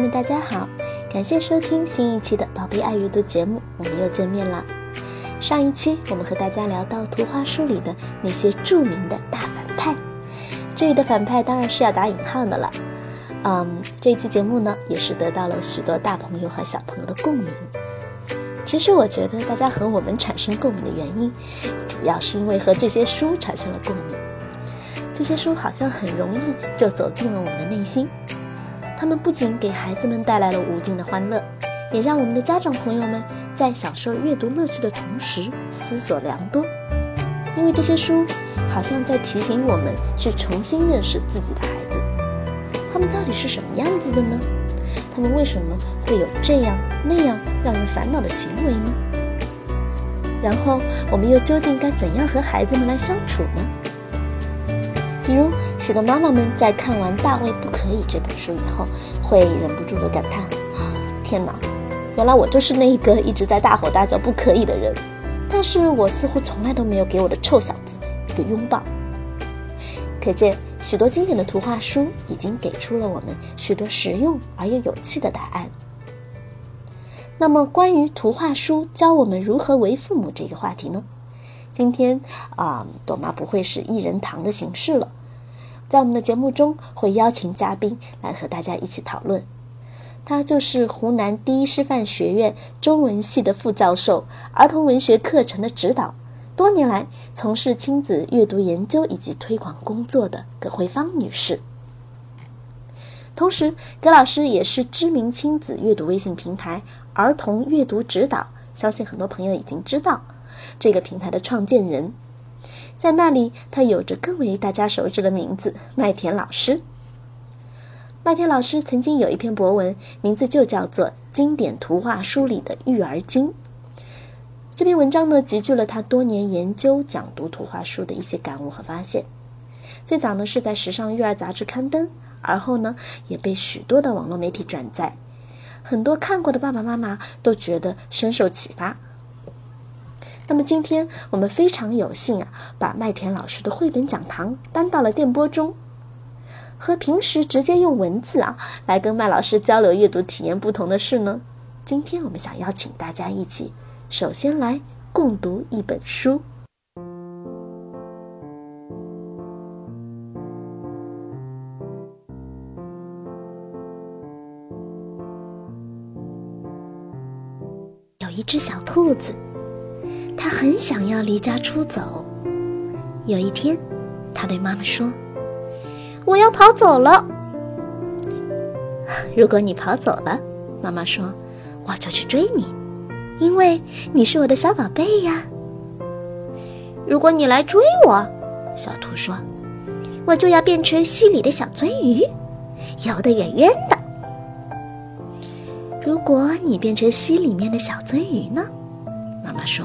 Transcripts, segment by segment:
们，大家好，感谢收听新一期的《宝贝爱阅读》节目，我们又见面了。上一期我们和大家聊到图画书里的那些著名的大反派，这里的反派当然是要打引号的了。嗯，这一期节目呢，也是得到了许多大朋友和小朋友的共鸣。其实我觉得大家和我们产生共鸣的原因，主要是因为和这些书产生了共鸣。这些书好像很容易就走进了我们的内心。他们不仅给孩子们带来了无尽的欢乐，也让我们的家长朋友们在享受阅读乐趣的同时思索良多。因为这些书好像在提醒我们去重新认识自己的孩子，他们到底是什么样子的呢？他们为什么会有这样那样让人烦恼的行为呢？然后我们又究竟该怎样和孩子们来相处呢？比如，许多妈妈们在看完《大卫不可以》这本书以后，会忍不住的感叹：“天哪，原来我就是那一个一直在大吼大叫不可以的人。”但是我似乎从来都没有给我的臭小子一个拥抱。可见，许多经典的图画书已经给出了我们许多实用而又有趣的答案。那么，关于图画书教我们如何为父母这个话题呢？今天啊，朵妈不会是一人堂的形式了。在我们的节目中，会邀请嘉宾来和大家一起讨论。他就是湖南第一师范学院中文系的副教授，儿童文学课程的指导，多年来从事亲子阅读研究以及推广工作的葛慧芳女士。同时，葛老师也是知名亲子阅读微信平台“儿童阅读指导”，相信很多朋友已经知道这个平台的创建人。在那里，他有着更为大家熟知的名字——麦田老师。麦田老师曾经有一篇博文，名字就叫做《经典图画书里的育儿经》。这篇文章呢，集聚了他多年研究讲读图画书的一些感悟和发现。最早呢，是在《时尚育儿》杂志刊登，而后呢，也被许多的网络媒体转载。很多看过的爸爸妈妈都觉得深受启发。那么今天我们非常有幸啊，把麦田老师的绘本讲堂搬到了电波中。和平时直接用文字啊来跟麦老师交流阅读体验不同的是呢，今天我们想邀请大家一起，首先来共读一本书。有一只小兔子。他很想要离家出走。有一天，他对妈妈说：“我要跑走了。”如果你跑走了，妈妈说：“我就去追你，因为你是我的小宝贝呀。”如果你来追我，小兔说：“我就要变成溪里的小鳟鱼，游得远远的。”如果你变成溪里面的小鳟鱼呢？妈妈说。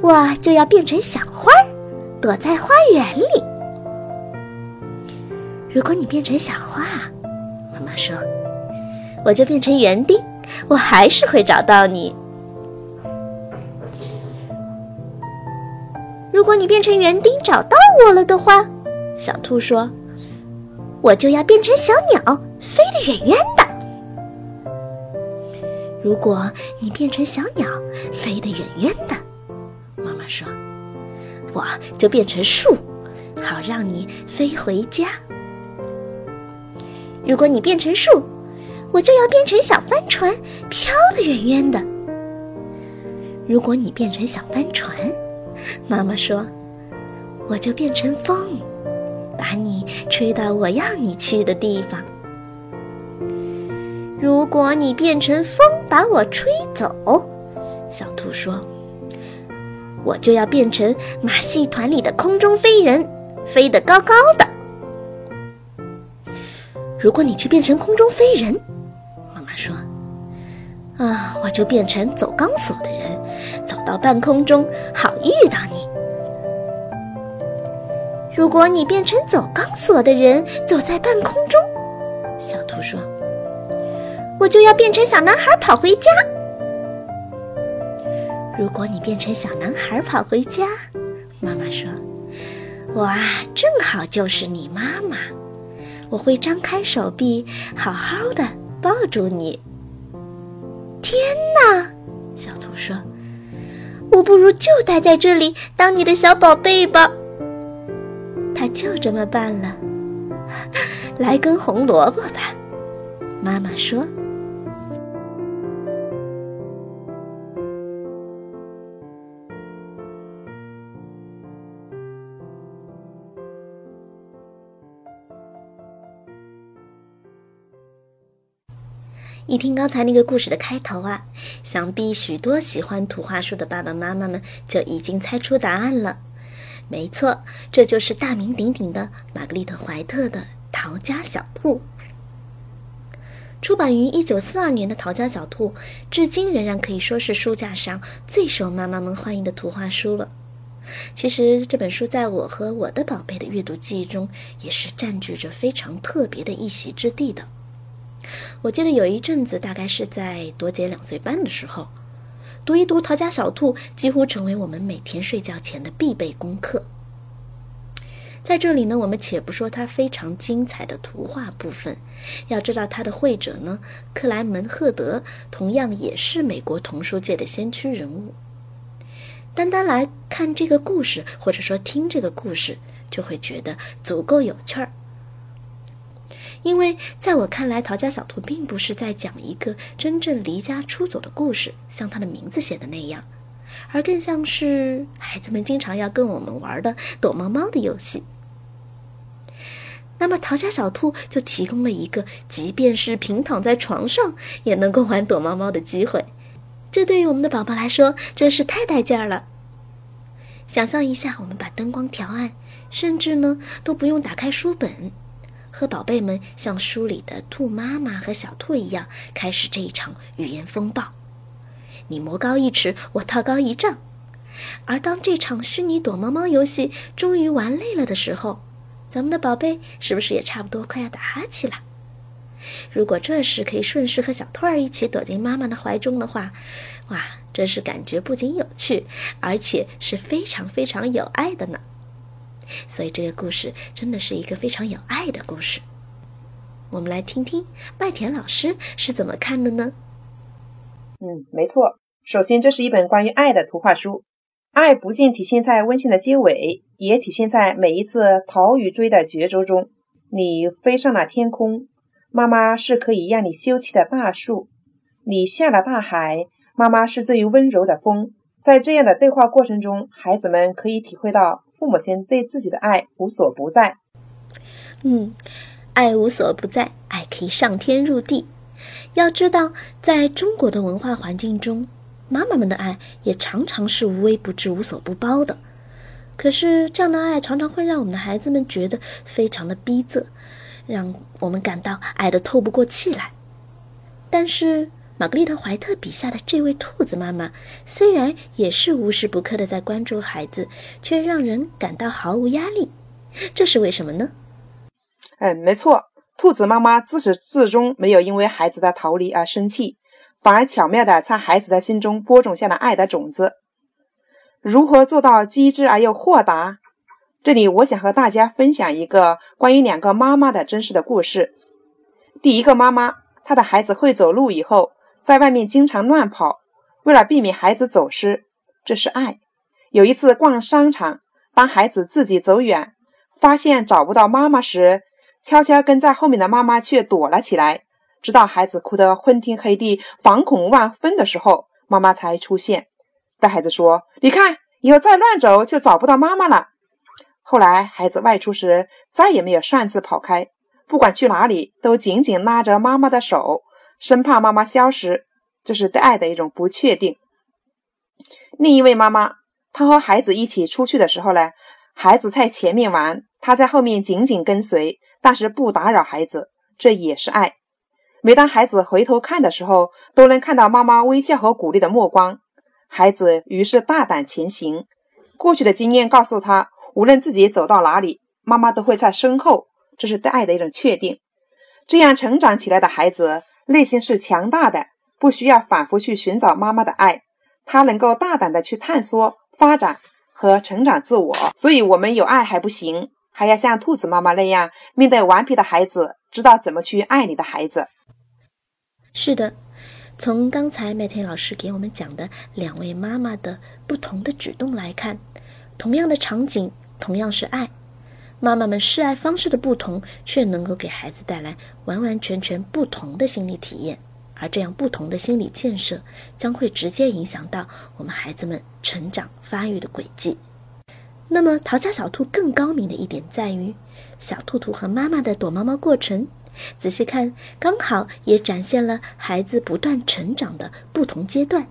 我就要变成小花，躲在花园里。如果你变成小花，妈妈说，我就变成园丁，我还是会找到你。如果你变成园丁找到我了的话，小兔说，我就要变成小鸟，飞得远远的。如果你变成小鸟，飞得远远的。说：“我就变成树，好让你飞回家。如果你变成树，我就要变成小帆船，飘得远远的。如果你变成小帆船，妈妈说，我就变成风，把你吹到我要你去的地方。如果你变成风把我吹走，小兔说，我就要变成马戏团里的空中飞人，飞得高高的。如果你去变成空中飞人，妈妈说，啊，我就变成走钢索的人。走到半空中，好遇到你。如果你变成走钢索的人，走在半空中，小兔说：“我就要变成小男孩跑回家。”如果你变成小男孩跑回家，妈妈说：“我啊，正好就是你妈妈，我会张开手臂，好好的抱住你。”天哪，小兔说。我不如就待在这里当你的小宝贝吧。他就这么办了。来根红萝卜吧，妈妈说。一听刚才那个故事的开头啊，想必许多喜欢图画书的爸爸妈妈们就已经猜出答案了。没错，这就是大名鼎鼎的玛格丽特·怀特的《逃家小兔》。出版于一九四二年的《逃家小兔》，至今仍然可以说是书架上最受妈妈们欢迎的图画书了。其实这本书在我和我的宝贝的阅读记忆中，也是占据着非常特别的一席之地的。我记得有一阵子，大概是在多杰两岁半的时候，读一读《逃家小兔》几乎成为我们每天睡觉前的必备功课。在这里呢，我们且不说它非常精彩的图画部分，要知道它的绘者呢，克莱门·赫德同样也是美国童书界的先驱人物。单单来看这个故事，或者说听这个故事，就会觉得足够有趣儿。因为在我看来，《逃家小兔》并不是在讲一个真正离家出走的故事，像它的名字写的那样，而更像是孩子们经常要跟我们玩的躲猫猫的游戏。那么，《逃家小兔》就提供了一个，即便是平躺在床上也能够玩躲猫猫的机会。这对于我们的宝宝来说，真是太带劲儿了。想象一下，我们把灯光调暗，甚至呢都不用打开书本。和宝贝们像书里的兔妈妈和小兔一样，开始这一场语言风暴。你魔高一尺，我道高一丈。而当这场虚拟躲猫猫游戏终于玩累了的时候，咱们的宝贝是不是也差不多快要打哈欠了？如果这时可以顺势和小兔儿一起躲进妈妈的怀中的话，哇，真是感觉不仅有趣，而且是非常非常有爱的呢。所以这个故事真的是一个非常有爱的故事。我们来听听麦田老师是怎么看的呢？嗯，没错。首先，这是一本关于爱的图画书。爱不仅体现在温馨的结尾，也体现在每一次逃与追的角逐中。你飞上了天空，妈妈是可以让你休憩的大树；你下了大海，妈妈是最温柔的风。在这样的对话过程中，孩子们可以体会到。父母亲对自己的爱无所不在，嗯，爱无所不在，爱可以上天入地。要知道，在中国的文化环境中，妈妈们的爱也常常是无微不至、无所不包的。可是，这样的爱常常会让我们的孩子们觉得非常的逼仄，让我们感到爱的透不过气来。但是，玛格丽特·怀特笔下的这位兔子妈妈，虽然也是无时不刻的在关注孩子，却让人感到毫无压力。这是为什么呢？嗯，没错，兔子妈妈自始至终没有因为孩子的逃离而生气，反而巧妙地在孩子的心中播种下了爱的种子。如何做到机智而又豁达？这里我想和大家分享一个关于两个妈妈的真实的故事。第一个妈妈，她的孩子会走路以后。在外面经常乱跑，为了避免孩子走失，这是爱。有一次逛商场，当孩子自己走远，发现找不到妈妈时，悄悄跟在后面的妈妈却躲了起来。直到孩子哭得昏天黑地、惶恐万分的时候，妈妈才出现，对孩子说：“你看，以后再乱走就找不到妈妈了。”后来，孩子外出时再也没有擅自跑开，不管去哪里都紧紧拉着妈妈的手，生怕妈妈消失。这是对爱的一种不确定。另一位妈妈，她和孩子一起出去的时候呢，孩子在前面玩，她在后面紧紧跟随，但是不打扰孩子，这也是爱。每当孩子回头看的时候，都能看到妈妈微笑和鼓励的目光，孩子于是大胆前行。过去的经验告诉他，无论自己走到哪里，妈妈都会在身后，这是对爱的一种确定。这样成长起来的孩子，内心是强大的，不需要反复去寻找妈妈的爱。他能够大胆的去探索、发展和成长自我，所以，我们有爱还不行，还要像兔子妈妈那样，面对顽皮的孩子，知道怎么去爱你的孩子。是的，从刚才麦田老师给我们讲的两位妈妈的不同的举动来看，同样的场景，同样是爱，妈妈们示爱方式的不同，却能够给孩子带来完完全全不同的心理体验。而这样不同的心理建设，将会直接影响到我们孩子们成长发育的轨迹。那么，逃家小兔更高明的一点在于，小兔兔和妈妈的躲猫猫过程，仔细看，刚好也展现了孩子不断成长的不同阶段。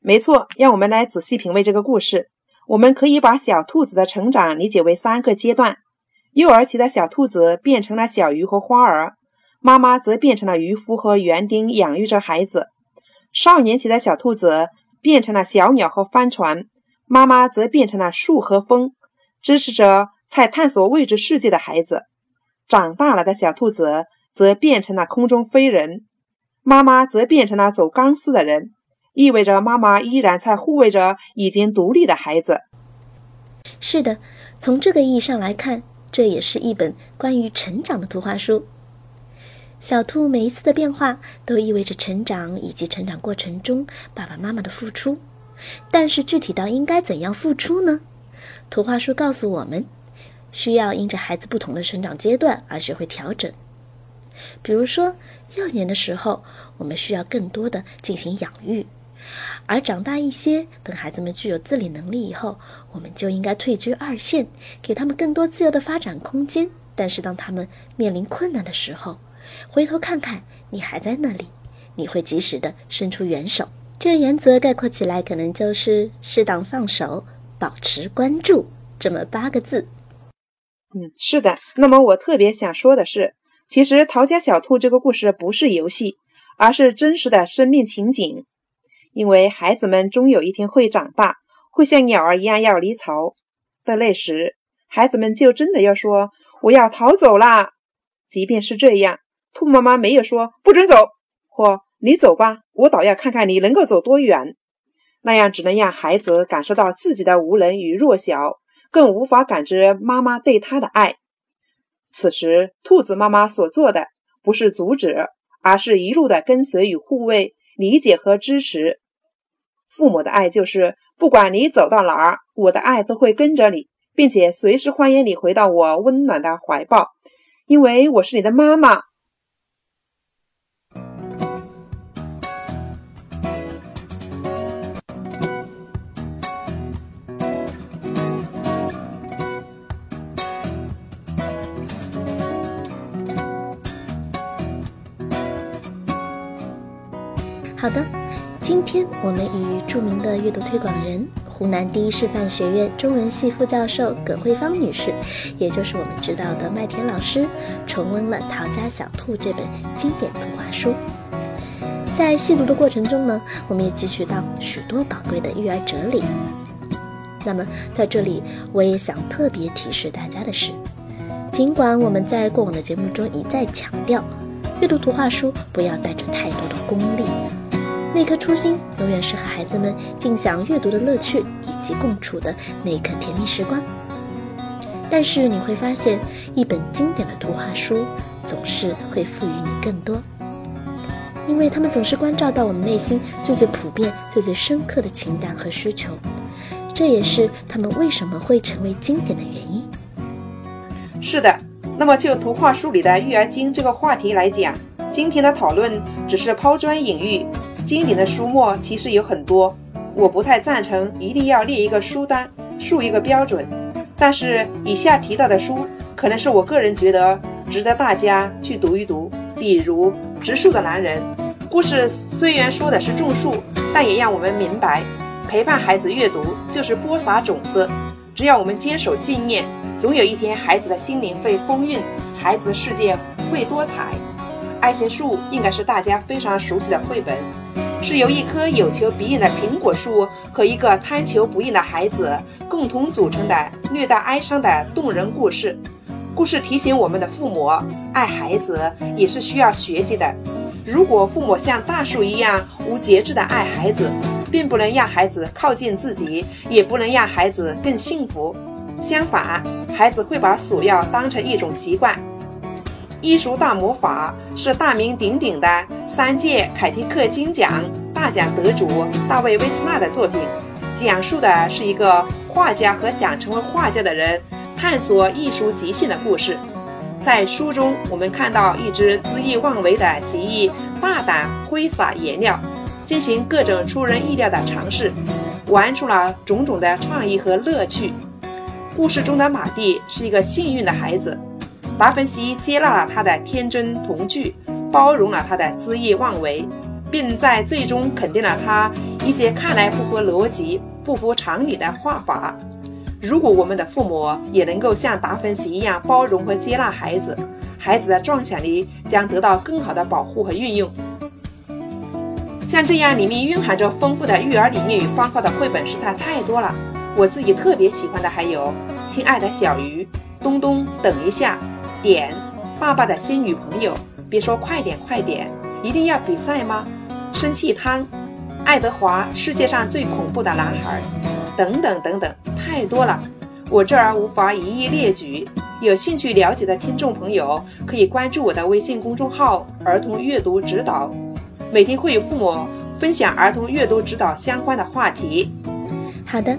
没错，让我们来仔细品味这个故事。我们可以把小兔子的成长理解为三个阶段：幼儿期的小兔子变成了小鱼和花儿。妈妈则变成了渔夫和园丁，养育着孩子。少年期的小兔子变成了小鸟和帆船，妈妈则变成了树和风，支持着在探索未知世界的孩子。长大了的小兔子则变成了空中飞人，妈妈则变成了走钢丝的人，意味着妈妈依然在护卫着已经独立的孩子。是的，从这个意义上来看，这也是一本关于成长的图画书。小兔每一次的变化都意味着成长，以及成长过程中爸爸妈妈的付出。但是具体到应该怎样付出呢？图画书告诉我们，需要因着孩子不同的成长阶段而学会调整。比如说，幼年的时候，我们需要更多的进行养育；而长大一些，等孩子们具有自理能力以后，我们就应该退居二线，给他们更多自由的发展空间。但是当他们面临困难的时候，回头看看，你还在那里，你会及时的伸出援手。这原则概括起来，可能就是适当放手，保持关注，这么八个字。嗯，是的。那么我特别想说的是，其实《逃家小兔》这个故事不是游戏，而是真实的生命情景。因为孩子们终有一天会长大，会像鸟儿一样要离巢的那时，孩子们就真的要说：“我要逃走啦！”即便是这样。兔妈妈没有说不准走，或你走吧，我倒要看看你能够走多远。那样只能让孩子感受到自己的无能与弱小，更无法感知妈妈对他的爱。此时，兔子妈妈所做的不是阻止，而是一路的跟随与护卫、理解和支持。父母的爱就是，不管你走到哪儿，我的爱都会跟着你，并且随时欢迎你回到我温暖的怀抱，因为我是你的妈妈。好的，今天我们与著名的阅读推广人、湖南第一师范学院中文系副教授葛慧芳女士，也就是我们知道的麦田老师，重温了《逃家小兔》这本经典图画书。在细读的过程中呢，我们也汲取到许多宝贵的育儿哲理。那么，在这里我也想特别提示大家的是，尽管我们在过往的节目中一再强调，阅读图画书不要带着太多的功利。那颗初心永远是和孩子们尽享阅读的乐趣，以及共处的那刻甜蜜时光。但是你会发现，一本经典的图画书总是会赋予你更多，因为他们总是关照到我们内心最最普遍、最最深刻的情感和需求。这也是他们为什么会成为经典的原因。是的，那么就图画书里的育儿经这个话题来讲，今天的讨论只是抛砖引玉。经典的书目其实有很多，我不太赞成一定要列一个书单，树一个标准。但是以下提到的书，可能是我个人觉得值得大家去读一读。比如《植树的男人》，故事虽然说的是种树，但也让我们明白，陪伴孩子阅读就是播撒种子。只要我们坚守信念，总有一天孩子的心灵会丰韵，孩子的世界会多彩。爱情树应该是大家非常熟悉的绘本。是由一棵有求必应的苹果树和一个贪求不应的孩子共同组成的略带哀伤的动人故事。故事提醒我们的父母，爱孩子也是需要学习的。如果父母像大树一样无节制的爱孩子，并不能让孩子靠近自己，也不能让孩子更幸福。相反，孩子会把索要当成一种习惯。艺术大魔法是大名鼎鼎的三届凯迪克金奖大奖得主大卫·威斯纳的作品，讲述的是一个画家和想成为画家的人探索艺术极限的故事。在书中，我们看到一只恣意妄为的蜥蜴大胆挥洒颜料，进行各种出人意料的尝试，玩出了种种的创意和乐趣。故事中的马蒂是一个幸运的孩子。达芬奇接纳了他的天真童趣，包容了他的恣意妄为，并在最终肯定了他一些看来不合逻辑、不符常理的画法。如果我们的父母也能够像达芬奇一样包容和接纳孩子，孩子的创想力将得到更好的保护和运用。像这样里面蕴含着丰富的育儿理念与方法的绘本实在太多了。我自己特别喜欢的还有《亲爱的小鱼》《东东等一下》。点，爸爸的新女朋友，别说快点快点，一定要比赛吗？生气汤，爱德华，世界上最恐怖的男孩，等等等等，太多了，我这儿无法一一列举。有兴趣了解的听众朋友可以关注我的微信公众号“儿童阅读指导”，每天会有父母分享儿童阅读指导相关的话题。好的，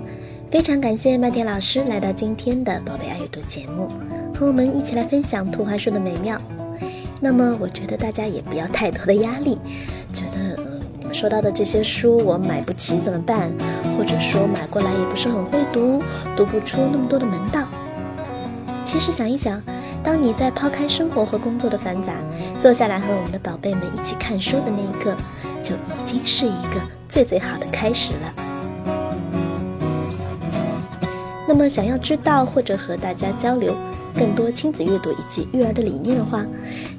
非常感谢麦田老师来到今天的宝贝爱阅读节目。和我们一起来分享图画书的美妙。那么，我觉得大家也不要太多的压力，觉得嗯，你们说到的这些书我买不起怎么办？或者说买过来也不是很会读，读不出那么多的门道。其实想一想，当你在抛开生活和工作的繁杂，坐下来和我们的宝贝们一起看书的那一刻，就已经是一个最最好的开始了。那么，想要知道或者和大家交流。更多亲子阅读以及育儿的理念的话，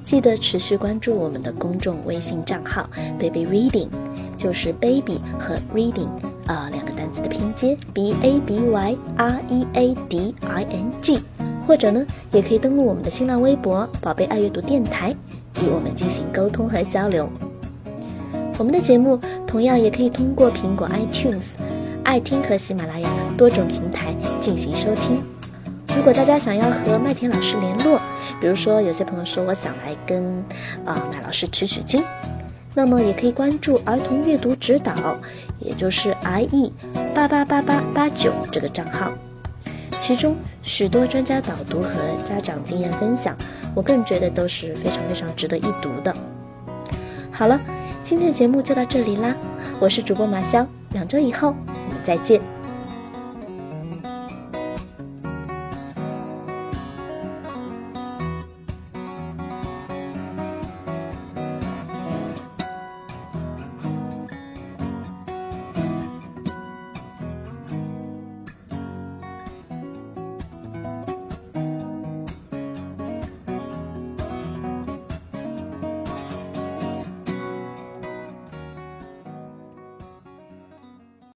记得持续关注我们的公众微信账号 “baby reading”，就是 “baby” 和 “reading” 啊两个单词的拼接 “b a b y r e a d i n g”，或者呢，也可以登录我们的新浪微博“宝贝爱阅读电台”，与我们进行沟通和交流。我们的节目同样也可以通过苹果 iTunes、爱听和喜马拉雅多种平台进行收听。如果大家想要和麦田老师联络，比如说有些朋友说我想来跟啊麦老师取取经，那么也可以关注儿童阅读指导，也就是 I E 八八八八八九这个账号，其中许多专家导读和家长经验分享，我个人觉得都是非常非常值得一读的。好了，今天的节目就到这里啦，我是主播马潇，两周以后我们再见。